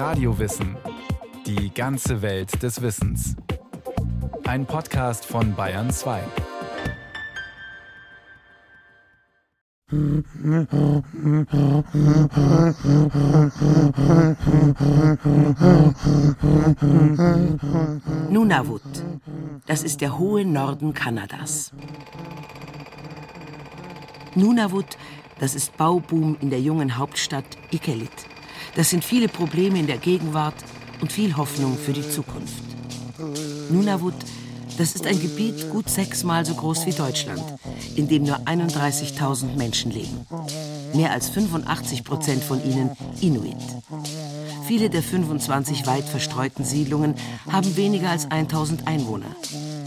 Radiowissen. Die ganze Welt des Wissens. Ein Podcast von Bayern 2. Nunavut. Das ist der hohe Norden Kanadas. Nunavut, das ist Bauboom in der jungen Hauptstadt Iqaluit. Das sind viele Probleme in der Gegenwart und viel Hoffnung für die Zukunft. Nunavut, das ist ein Gebiet gut sechsmal so groß wie Deutschland, in dem nur 31.000 Menschen leben. Mehr als 85 Prozent von ihnen Inuit. Viele der 25 weit verstreuten Siedlungen haben weniger als 1000 Einwohner.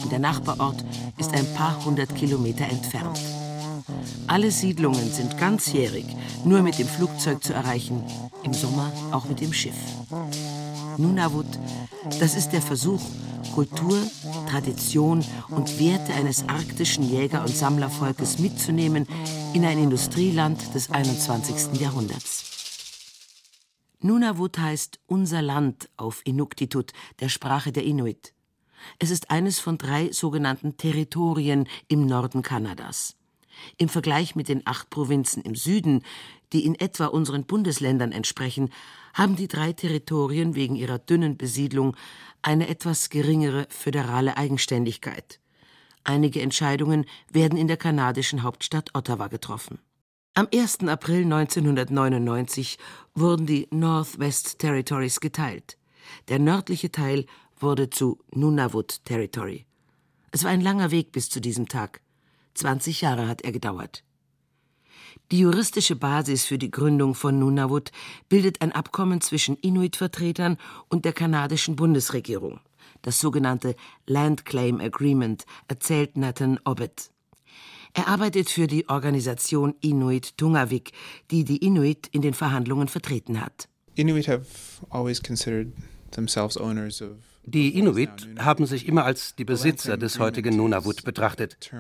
Und der Nachbarort ist ein paar hundert Kilometer entfernt. Alle Siedlungen sind ganzjährig nur mit dem Flugzeug zu erreichen, im Sommer auch mit dem Schiff. Nunavut, das ist der Versuch, Kultur, Tradition und Werte eines arktischen Jäger- und Sammlervolkes mitzunehmen in ein Industrieland des 21. Jahrhunderts. Nunavut heißt unser Land auf Inuktitut, der Sprache der Inuit. Es ist eines von drei sogenannten Territorien im Norden Kanadas. Im Vergleich mit den acht Provinzen im Süden, die in etwa unseren Bundesländern entsprechen, haben die drei Territorien wegen ihrer dünnen Besiedlung eine etwas geringere föderale Eigenständigkeit. Einige Entscheidungen werden in der kanadischen Hauptstadt Ottawa getroffen. Am 1. April 1999 wurden die Northwest Territories geteilt. Der nördliche Teil wurde zu Nunavut Territory. Es war ein langer Weg bis zu diesem Tag. 20 Jahre hat er gedauert. Die juristische Basis für die Gründung von Nunavut bildet ein Abkommen zwischen Inuit-Vertretern und der kanadischen Bundesregierung. Das sogenannte Land Claim Agreement, erzählt Nathan Obbett. Er arbeitet für die Organisation Inuit Tungavik, die die Inuit in den Verhandlungen vertreten hat. Inuit have always considered themselves owners of die Inuit haben sich immer als die Besitzer des heutigen Nunavut betrachtet.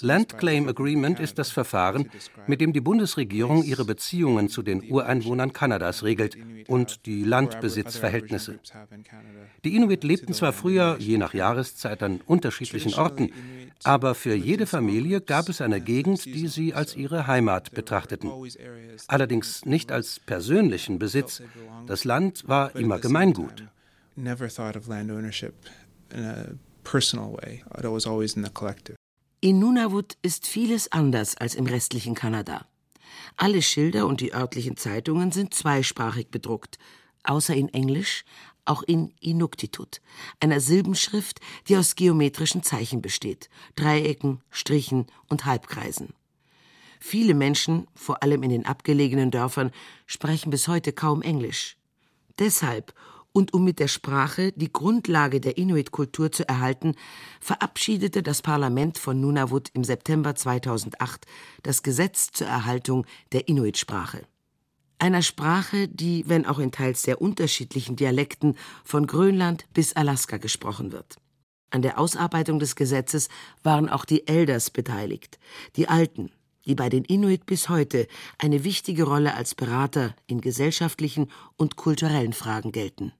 Land Claim Agreement ist das Verfahren, mit dem die Bundesregierung ihre Beziehungen zu den Ureinwohnern Kanadas regelt und die Landbesitzverhältnisse. Die Inuit lebten zwar früher, je nach Jahreszeit, an unterschiedlichen Orten, aber für jede Familie gab es eine Gegend, die sie als ihre Heimat betrachteten. Allerdings nicht als persönlichen Besitz. Das Land war immer Gemeingut never thought of land ownership in a personal way. It was always in the collective. In Nunavut ist vieles anders als im restlichen Kanada. Alle Schilder und die örtlichen Zeitungen sind zweisprachig bedruckt, außer in Englisch, auch in Inuktitut, einer Silbenschrift, die aus geometrischen Zeichen besteht, Dreiecken, Strichen und Halbkreisen. Viele Menschen, vor allem in den abgelegenen Dörfern, sprechen bis heute kaum Englisch. Deshalb und um mit der Sprache die Grundlage der Inuit-Kultur zu erhalten, verabschiedete das Parlament von Nunavut im September 2008 das Gesetz zur Erhaltung der Inuit-Sprache. Einer Sprache, die, wenn auch in teils sehr unterschiedlichen Dialekten, von Grönland bis Alaska gesprochen wird. An der Ausarbeitung des Gesetzes waren auch die Elders beteiligt, die Alten, die bei den Inuit bis heute eine wichtige Rolle als Berater in gesellschaftlichen und kulturellen Fragen gelten.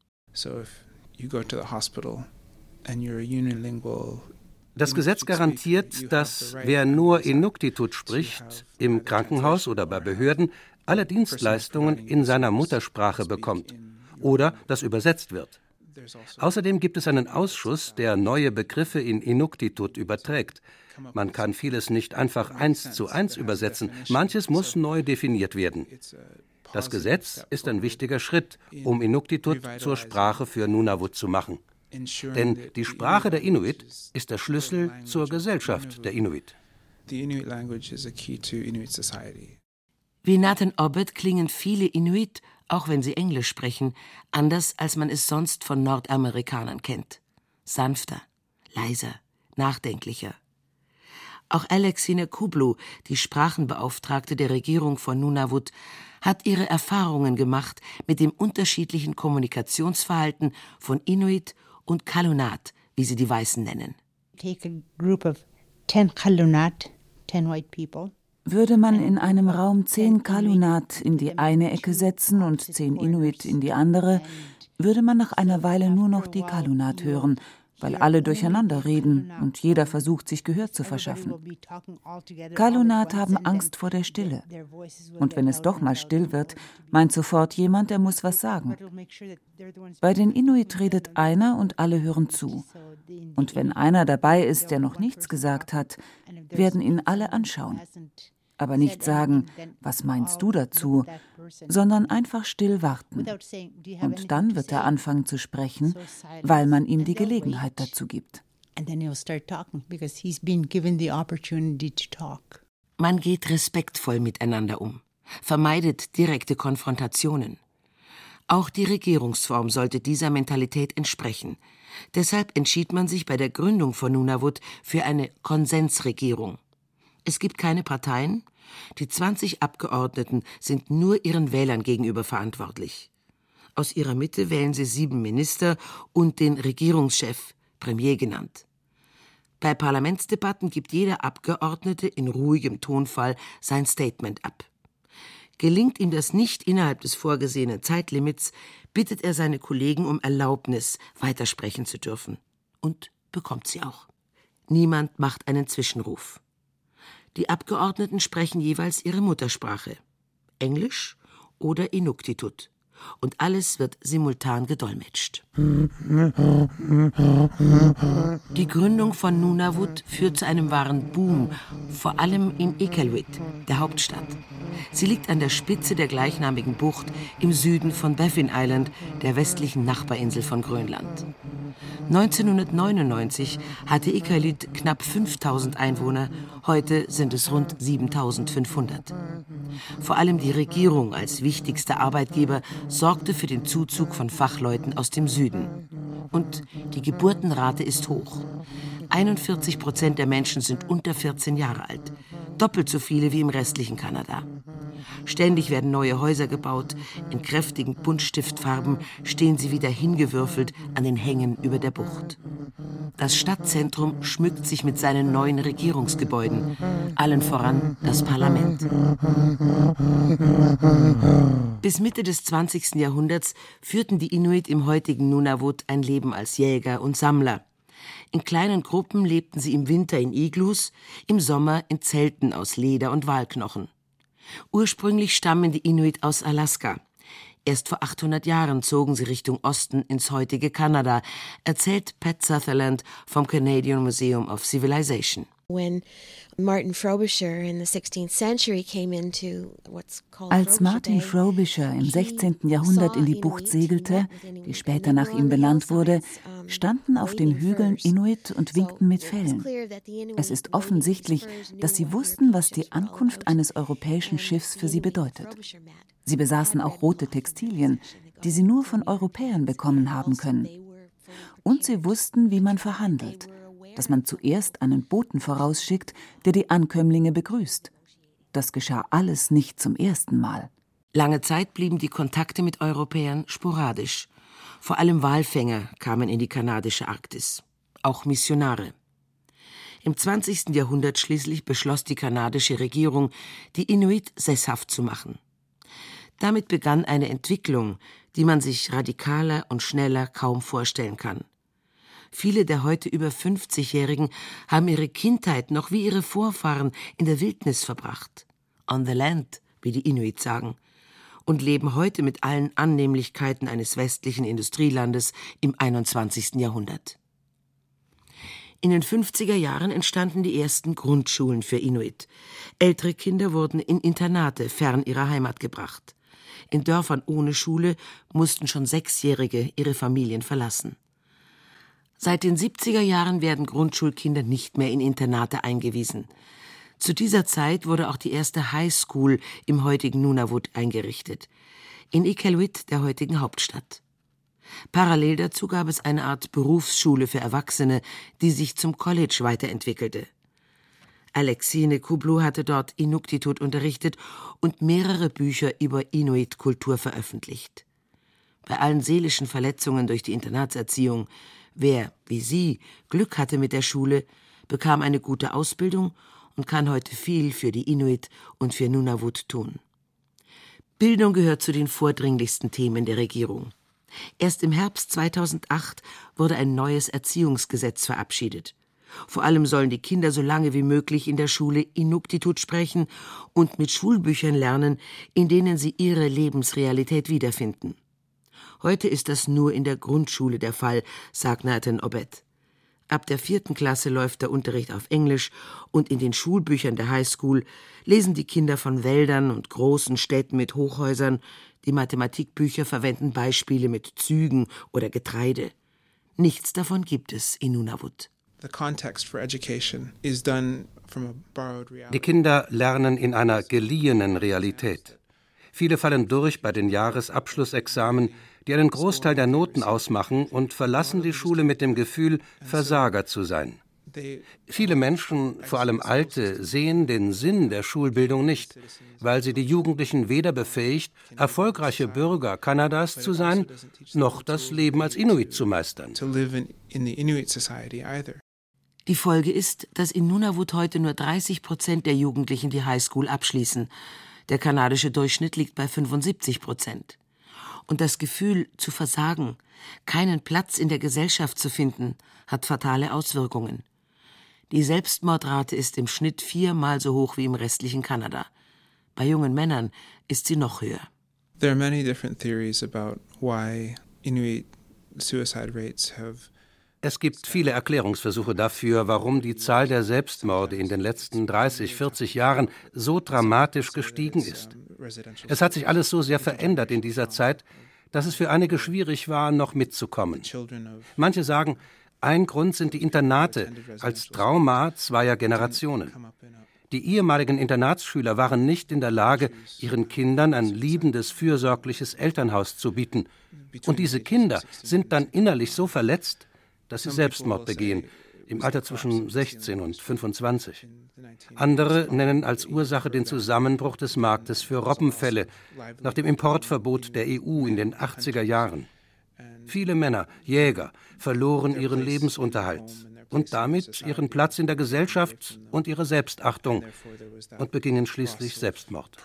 Das Gesetz garantiert, dass wer nur Inuktitut spricht, im Krankenhaus oder bei Behörden alle Dienstleistungen in seiner Muttersprache bekommt oder das übersetzt wird. Außerdem gibt es einen Ausschuss, der neue Begriffe in Inuktitut überträgt. Man kann vieles nicht einfach eins zu eins übersetzen, manches muss neu definiert werden. Das Gesetz ist ein wichtiger Schritt, um Inuktitut zur Sprache für Nunavut zu machen. Denn die Sprache der Inuit ist der Schlüssel zur Gesellschaft der Inuit. Wie Nathan Obbett klingen viele Inuit, auch wenn sie Englisch sprechen, anders als man es sonst von Nordamerikanern kennt. Sanfter, leiser, nachdenklicher. Auch Alexine Kublu, die Sprachenbeauftragte der Regierung von Nunavut, hat ihre Erfahrungen gemacht mit dem unterschiedlichen Kommunikationsverhalten von Inuit und Kalunat, wie sie die Weißen nennen. Würde man in einem Raum zehn Kalunat in die eine Ecke setzen und zehn Inuit in die andere, würde man nach einer Weile nur noch die Kalunat hören, weil alle durcheinander reden und jeder versucht, sich Gehör zu verschaffen. Kalunat haben Angst vor der Stille. Und wenn es doch mal still wird, meint sofort jemand, er muss was sagen. Bei den Inuit redet einer und alle hören zu. Und wenn einer dabei ist, der noch nichts gesagt hat, werden ihn alle anschauen aber nicht sagen, was meinst du dazu, sondern einfach still warten. Und dann wird er anfangen zu sprechen, weil man ihm die Gelegenheit dazu gibt. Man geht respektvoll miteinander um, vermeidet direkte Konfrontationen. Auch die Regierungsform sollte dieser Mentalität entsprechen. Deshalb entschied man sich bei der Gründung von Nunavut für eine Konsensregierung. Es gibt keine Parteien. Die 20 Abgeordneten sind nur ihren Wählern gegenüber verantwortlich. Aus ihrer Mitte wählen sie sieben Minister und den Regierungschef, Premier genannt. Bei Parlamentsdebatten gibt jeder Abgeordnete in ruhigem Tonfall sein Statement ab. Gelingt ihm das nicht innerhalb des vorgesehenen Zeitlimits, bittet er seine Kollegen um Erlaubnis, weitersprechen zu dürfen. Und bekommt sie auch. Niemand macht einen Zwischenruf. Die Abgeordneten sprechen jeweils ihre Muttersprache, Englisch oder Inuktitut, und alles wird simultan gedolmetscht. Die Gründung von Nunavut führt zu einem wahren Boom, vor allem in Iqaluit, der Hauptstadt. Sie liegt an der Spitze der gleichnamigen Bucht im Süden von Baffin Island, der westlichen Nachbarinsel von Grönland. 1999 hatte Iqaluit knapp 5000 Einwohner, heute sind es rund 7500. Vor allem die Regierung als wichtigster Arbeitgeber sorgte für den Zuzug von Fachleuten aus dem Süden. Und die Geburtenrate ist hoch. 41 Prozent der Menschen sind unter 14 Jahre alt, doppelt so viele wie im restlichen Kanada. Ständig werden neue Häuser gebaut, in kräftigen Buntstiftfarben stehen sie wieder hingewürfelt an den Hängen über der Bucht. Das Stadtzentrum schmückt sich mit seinen neuen Regierungsgebäuden, allen voran das Parlament. Bis Mitte des 20. Jahrhunderts führten die Inuit im heutigen Nunavut ein Leben als Jäger und Sammler. In kleinen Gruppen lebten sie im Winter in Iglus, im Sommer in Zelten aus Leder und Walknochen. Ursprünglich stammen die Inuit aus Alaska. Erst vor 800 Jahren zogen sie Richtung Osten ins heutige Kanada, erzählt Pat Sutherland vom Canadian Museum of Civilization. Als Martin Frobisher im 16. Jahrhundert in die Bucht segelte, die später nach ihm benannt wurde, standen auf den Hügeln Inuit und winkten mit Fellen. Es ist offensichtlich, dass sie wussten, was die Ankunft eines europäischen Schiffs für sie bedeutet. Sie besaßen auch rote Textilien, die sie nur von Europäern bekommen haben können. Und sie wussten, wie man verhandelt dass man zuerst einen Boten vorausschickt, der die Ankömmlinge begrüßt. Das geschah alles nicht zum ersten Mal. Lange Zeit blieben die Kontakte mit Europäern sporadisch. Vor allem Walfänger kamen in die kanadische Arktis, auch Missionare. Im 20. Jahrhundert schließlich beschloss die kanadische Regierung, die Inuit sesshaft zu machen. Damit begann eine Entwicklung, die man sich radikaler und schneller kaum vorstellen kann. Viele der heute über 50-Jährigen haben ihre Kindheit noch wie ihre Vorfahren in der Wildnis verbracht. On the land, wie die Inuit sagen. Und leben heute mit allen Annehmlichkeiten eines westlichen Industrielandes im 21. Jahrhundert. In den 50er Jahren entstanden die ersten Grundschulen für Inuit. Ältere Kinder wurden in Internate fern ihrer Heimat gebracht. In Dörfern ohne Schule mussten schon Sechsjährige ihre Familien verlassen. Seit den 70er Jahren werden Grundschulkinder nicht mehr in Internate eingewiesen. Zu dieser Zeit wurde auch die erste High School im heutigen Nunavut eingerichtet, in Iqaluit, der heutigen Hauptstadt. Parallel dazu gab es eine Art Berufsschule für Erwachsene, die sich zum College weiterentwickelte. Alexine Kublu hatte dort Inuktitut unterrichtet und mehrere Bücher über Inuit-Kultur veröffentlicht. Bei allen seelischen Verletzungen durch die Internatserziehung Wer, wie sie, Glück hatte mit der Schule, bekam eine gute Ausbildung und kann heute viel für die Inuit und für Nunavut tun. Bildung gehört zu den vordringlichsten Themen der Regierung. Erst im Herbst 2008 wurde ein neues Erziehungsgesetz verabschiedet. Vor allem sollen die Kinder so lange wie möglich in der Schule Inuktitut sprechen und mit Schulbüchern lernen, in denen sie ihre Lebensrealität wiederfinden. Heute ist das nur in der Grundschule der Fall, sagt Nathan Obed. Ab der vierten Klasse läuft der Unterricht auf Englisch und in den Schulbüchern der Highschool lesen die Kinder von Wäldern und großen Städten mit Hochhäusern, die Mathematikbücher verwenden Beispiele mit Zügen oder Getreide. Nichts davon gibt es in Nunavut. Die Kinder lernen in einer geliehenen Realität. Viele fallen durch bei den Jahresabschlussexamen, die einen Großteil der Noten ausmachen und verlassen die Schule mit dem Gefühl, Versager zu sein. Viele Menschen, vor allem Alte, sehen den Sinn der Schulbildung nicht, weil sie die Jugendlichen weder befähigt, erfolgreiche Bürger Kanadas zu sein, noch das Leben als Inuit zu meistern. Die Folge ist, dass in Nunavut heute nur 30 Prozent der Jugendlichen die Highschool abschließen. Der kanadische Durchschnitt liegt bei 75 Prozent. Und das Gefühl zu versagen, keinen Platz in der Gesellschaft zu finden, hat fatale Auswirkungen. Die Selbstmordrate ist im Schnitt viermal so hoch wie im restlichen Kanada. Bei jungen Männern ist sie noch höher. There are many different theories about why Inuit suicide rates have es gibt viele Erklärungsversuche dafür, warum die Zahl der Selbstmorde in den letzten 30, 40 Jahren so dramatisch gestiegen ist. Es hat sich alles so sehr verändert in dieser Zeit, dass es für einige schwierig war, noch mitzukommen. Manche sagen, ein Grund sind die Internate als Trauma zweier Generationen. Die ehemaligen Internatsschüler waren nicht in der Lage, ihren Kindern ein liebendes, fürsorgliches Elternhaus zu bieten. Und diese Kinder sind dann innerlich so verletzt, dass sie Selbstmord begehen, im Alter zwischen 16 und 25. Andere nennen als Ursache den Zusammenbruch des Marktes für Robbenfälle nach dem Importverbot der EU in den 80er Jahren. Viele Männer, Jäger, verloren ihren Lebensunterhalt und damit ihren Platz in der Gesellschaft und ihre Selbstachtung und begingen schließlich Selbstmord.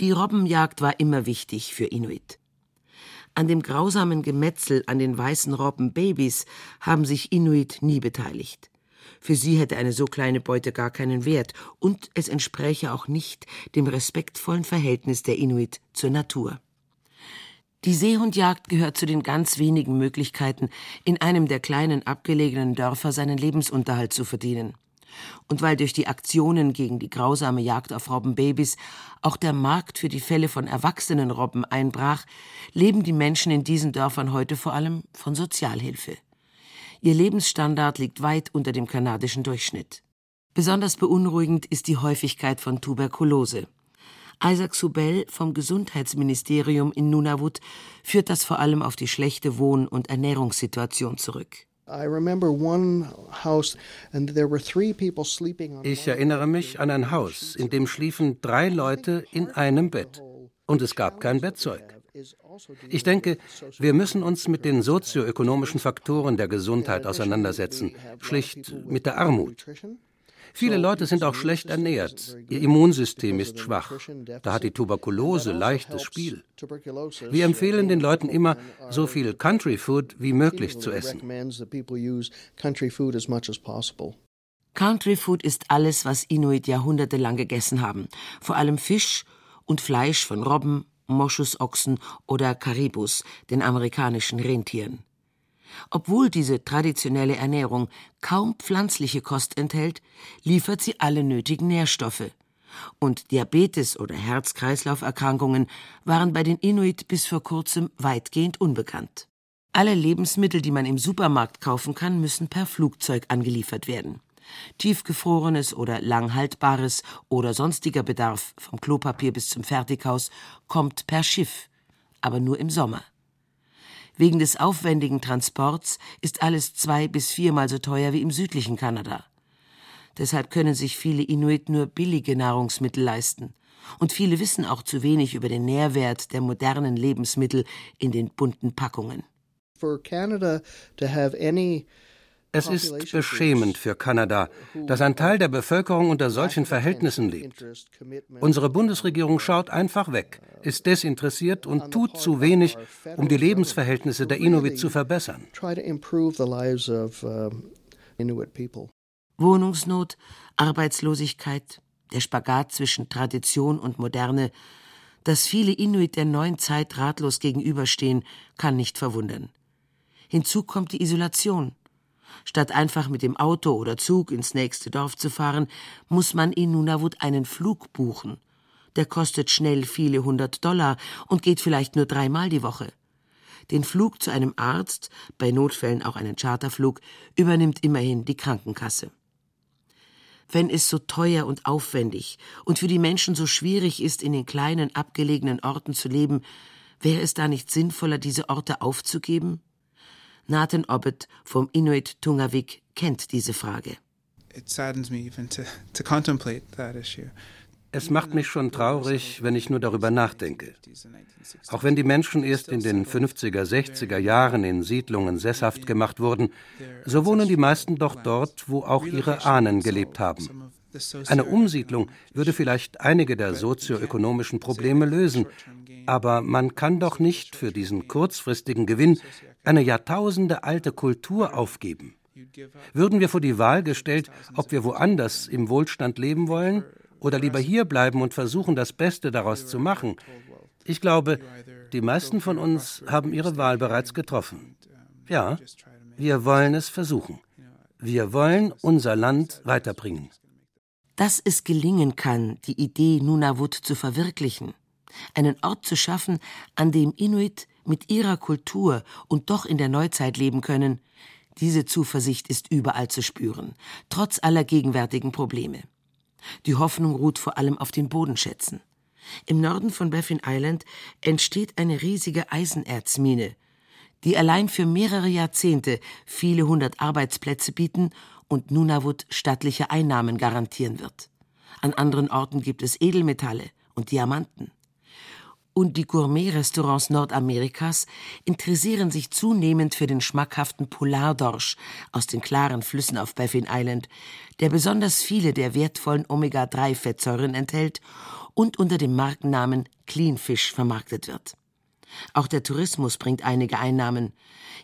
Die Robbenjagd war immer wichtig für Inuit. An dem grausamen Gemetzel an den weißen Robbenbabys haben sich Inuit nie beteiligt. Für sie hätte eine so kleine Beute gar keinen Wert, und es entspräche auch nicht dem respektvollen Verhältnis der Inuit zur Natur. Die Seehundjagd gehört zu den ganz wenigen Möglichkeiten, in einem der kleinen abgelegenen Dörfer seinen Lebensunterhalt zu verdienen und weil durch die Aktionen gegen die grausame Jagd auf Robbenbabys auch der Markt für die Fälle von erwachsenen Robben einbrach, leben die Menschen in diesen Dörfern heute vor allem von Sozialhilfe. Ihr Lebensstandard liegt weit unter dem kanadischen Durchschnitt. Besonders beunruhigend ist die Häufigkeit von Tuberkulose. Isaac Subel vom Gesundheitsministerium in Nunavut führt das vor allem auf die schlechte Wohn- und Ernährungssituation zurück. Ich erinnere mich an ein Haus, in dem schliefen drei Leute in einem Bett. Und es gab kein Bettzeug. Ich denke, wir müssen uns mit den sozioökonomischen Faktoren der Gesundheit auseinandersetzen, schlicht mit der Armut. Viele Leute sind auch schlecht ernährt. Ihr Immunsystem ist schwach. Da hat die Tuberkulose leichtes Spiel. Wir empfehlen den Leuten immer, so viel Country Food wie möglich zu essen. Country Food ist alles, was Inuit jahrhundertelang gegessen haben. Vor allem Fisch und Fleisch von Robben, Moschusochsen oder Karibus, den amerikanischen Rentieren. Obwohl diese traditionelle Ernährung kaum pflanzliche Kost enthält, liefert sie alle nötigen Nährstoffe. Und Diabetes oder Herz-Kreislauf-Erkrankungen waren bei den Inuit bis vor kurzem weitgehend unbekannt. Alle Lebensmittel, die man im Supermarkt kaufen kann, müssen per Flugzeug angeliefert werden. Tiefgefrorenes oder langhaltbares oder sonstiger Bedarf, vom Klopapier bis zum Fertighaus, kommt per Schiff, aber nur im Sommer. Wegen des aufwendigen Transports ist alles zwei bis viermal so teuer wie im südlichen Kanada. Deshalb können sich viele Inuit nur billige Nahrungsmittel leisten. Und viele wissen auch zu wenig über den Nährwert der modernen Lebensmittel in den bunten Packungen. Es ist beschämend für Kanada, dass ein Teil der Bevölkerung unter solchen Verhältnissen lebt. Unsere Bundesregierung schaut einfach weg, ist desinteressiert und tut zu wenig, um die Lebensverhältnisse der Inuit zu verbessern. Wohnungsnot, Arbeitslosigkeit, der Spagat zwischen Tradition und Moderne, dass viele Inuit der neuen Zeit ratlos gegenüberstehen, kann nicht verwundern. Hinzu kommt die Isolation. Statt einfach mit dem Auto oder Zug ins nächste Dorf zu fahren, muss man in Nunavut einen Flug buchen. Der kostet schnell viele hundert Dollar und geht vielleicht nur dreimal die Woche. Den Flug zu einem Arzt, bei Notfällen auch einen Charterflug, übernimmt immerhin die Krankenkasse. Wenn es so teuer und aufwendig und für die Menschen so schwierig ist, in den kleinen abgelegenen Orten zu leben, wäre es da nicht sinnvoller, diese Orte aufzugeben? Nathan Obbett vom Inuit Tungavik kennt diese Frage. Es macht mich schon traurig, wenn ich nur darüber nachdenke. Auch wenn die Menschen erst in den 50er, 60er Jahren in Siedlungen sesshaft gemacht wurden, so wohnen die meisten doch dort, wo auch ihre Ahnen gelebt haben. Eine Umsiedlung würde vielleicht einige der sozioökonomischen Probleme lösen, aber man kann doch nicht für diesen kurzfristigen Gewinn eine jahrtausendealte Kultur aufgeben? Würden wir vor die Wahl gestellt, ob wir woanders im Wohlstand leben wollen oder lieber hier bleiben und versuchen, das Beste daraus zu machen? Ich glaube, die meisten von uns haben ihre Wahl bereits getroffen. Ja, wir wollen es versuchen. Wir wollen unser Land weiterbringen. Dass es gelingen kann, die Idee Nunavut zu verwirklichen, einen Ort zu schaffen, an dem Inuit mit ihrer Kultur und doch in der Neuzeit leben können, diese Zuversicht ist überall zu spüren, trotz aller gegenwärtigen Probleme. Die Hoffnung ruht vor allem auf den Bodenschätzen. Im Norden von Baffin Island entsteht eine riesige Eisenerzmine, die allein für mehrere Jahrzehnte viele hundert Arbeitsplätze bieten und Nunavut stattliche Einnahmen garantieren wird. An anderen Orten gibt es Edelmetalle und Diamanten und die Gourmet-Restaurants Nordamerikas interessieren sich zunehmend für den schmackhaften Polardorsch aus den klaren Flüssen auf Baffin Island, der besonders viele der wertvollen Omega-3-Fettsäuren enthält und unter dem Markennamen Cleanfish vermarktet wird. Auch der Tourismus bringt einige Einnahmen.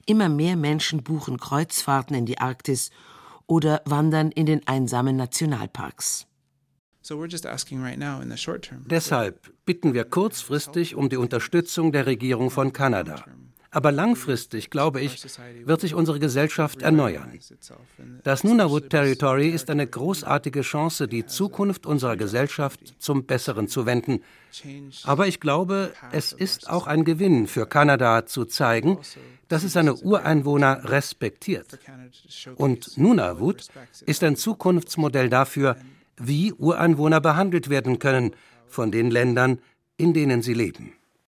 Immer mehr Menschen buchen Kreuzfahrten in die Arktis oder wandern in den einsamen Nationalparks. Deshalb bitten wir kurzfristig um die Unterstützung der Regierung von Kanada. Aber langfristig, glaube ich, wird sich unsere Gesellschaft erneuern. Das Nunavut Territory ist eine großartige Chance, die Zukunft unserer Gesellschaft zum Besseren zu wenden. Aber ich glaube, es ist auch ein Gewinn für Kanada zu zeigen, dass es seine Ureinwohner respektiert. Und Nunavut ist ein Zukunftsmodell dafür, wie Ureinwohner behandelt werden können von den Ländern, in denen sie leben.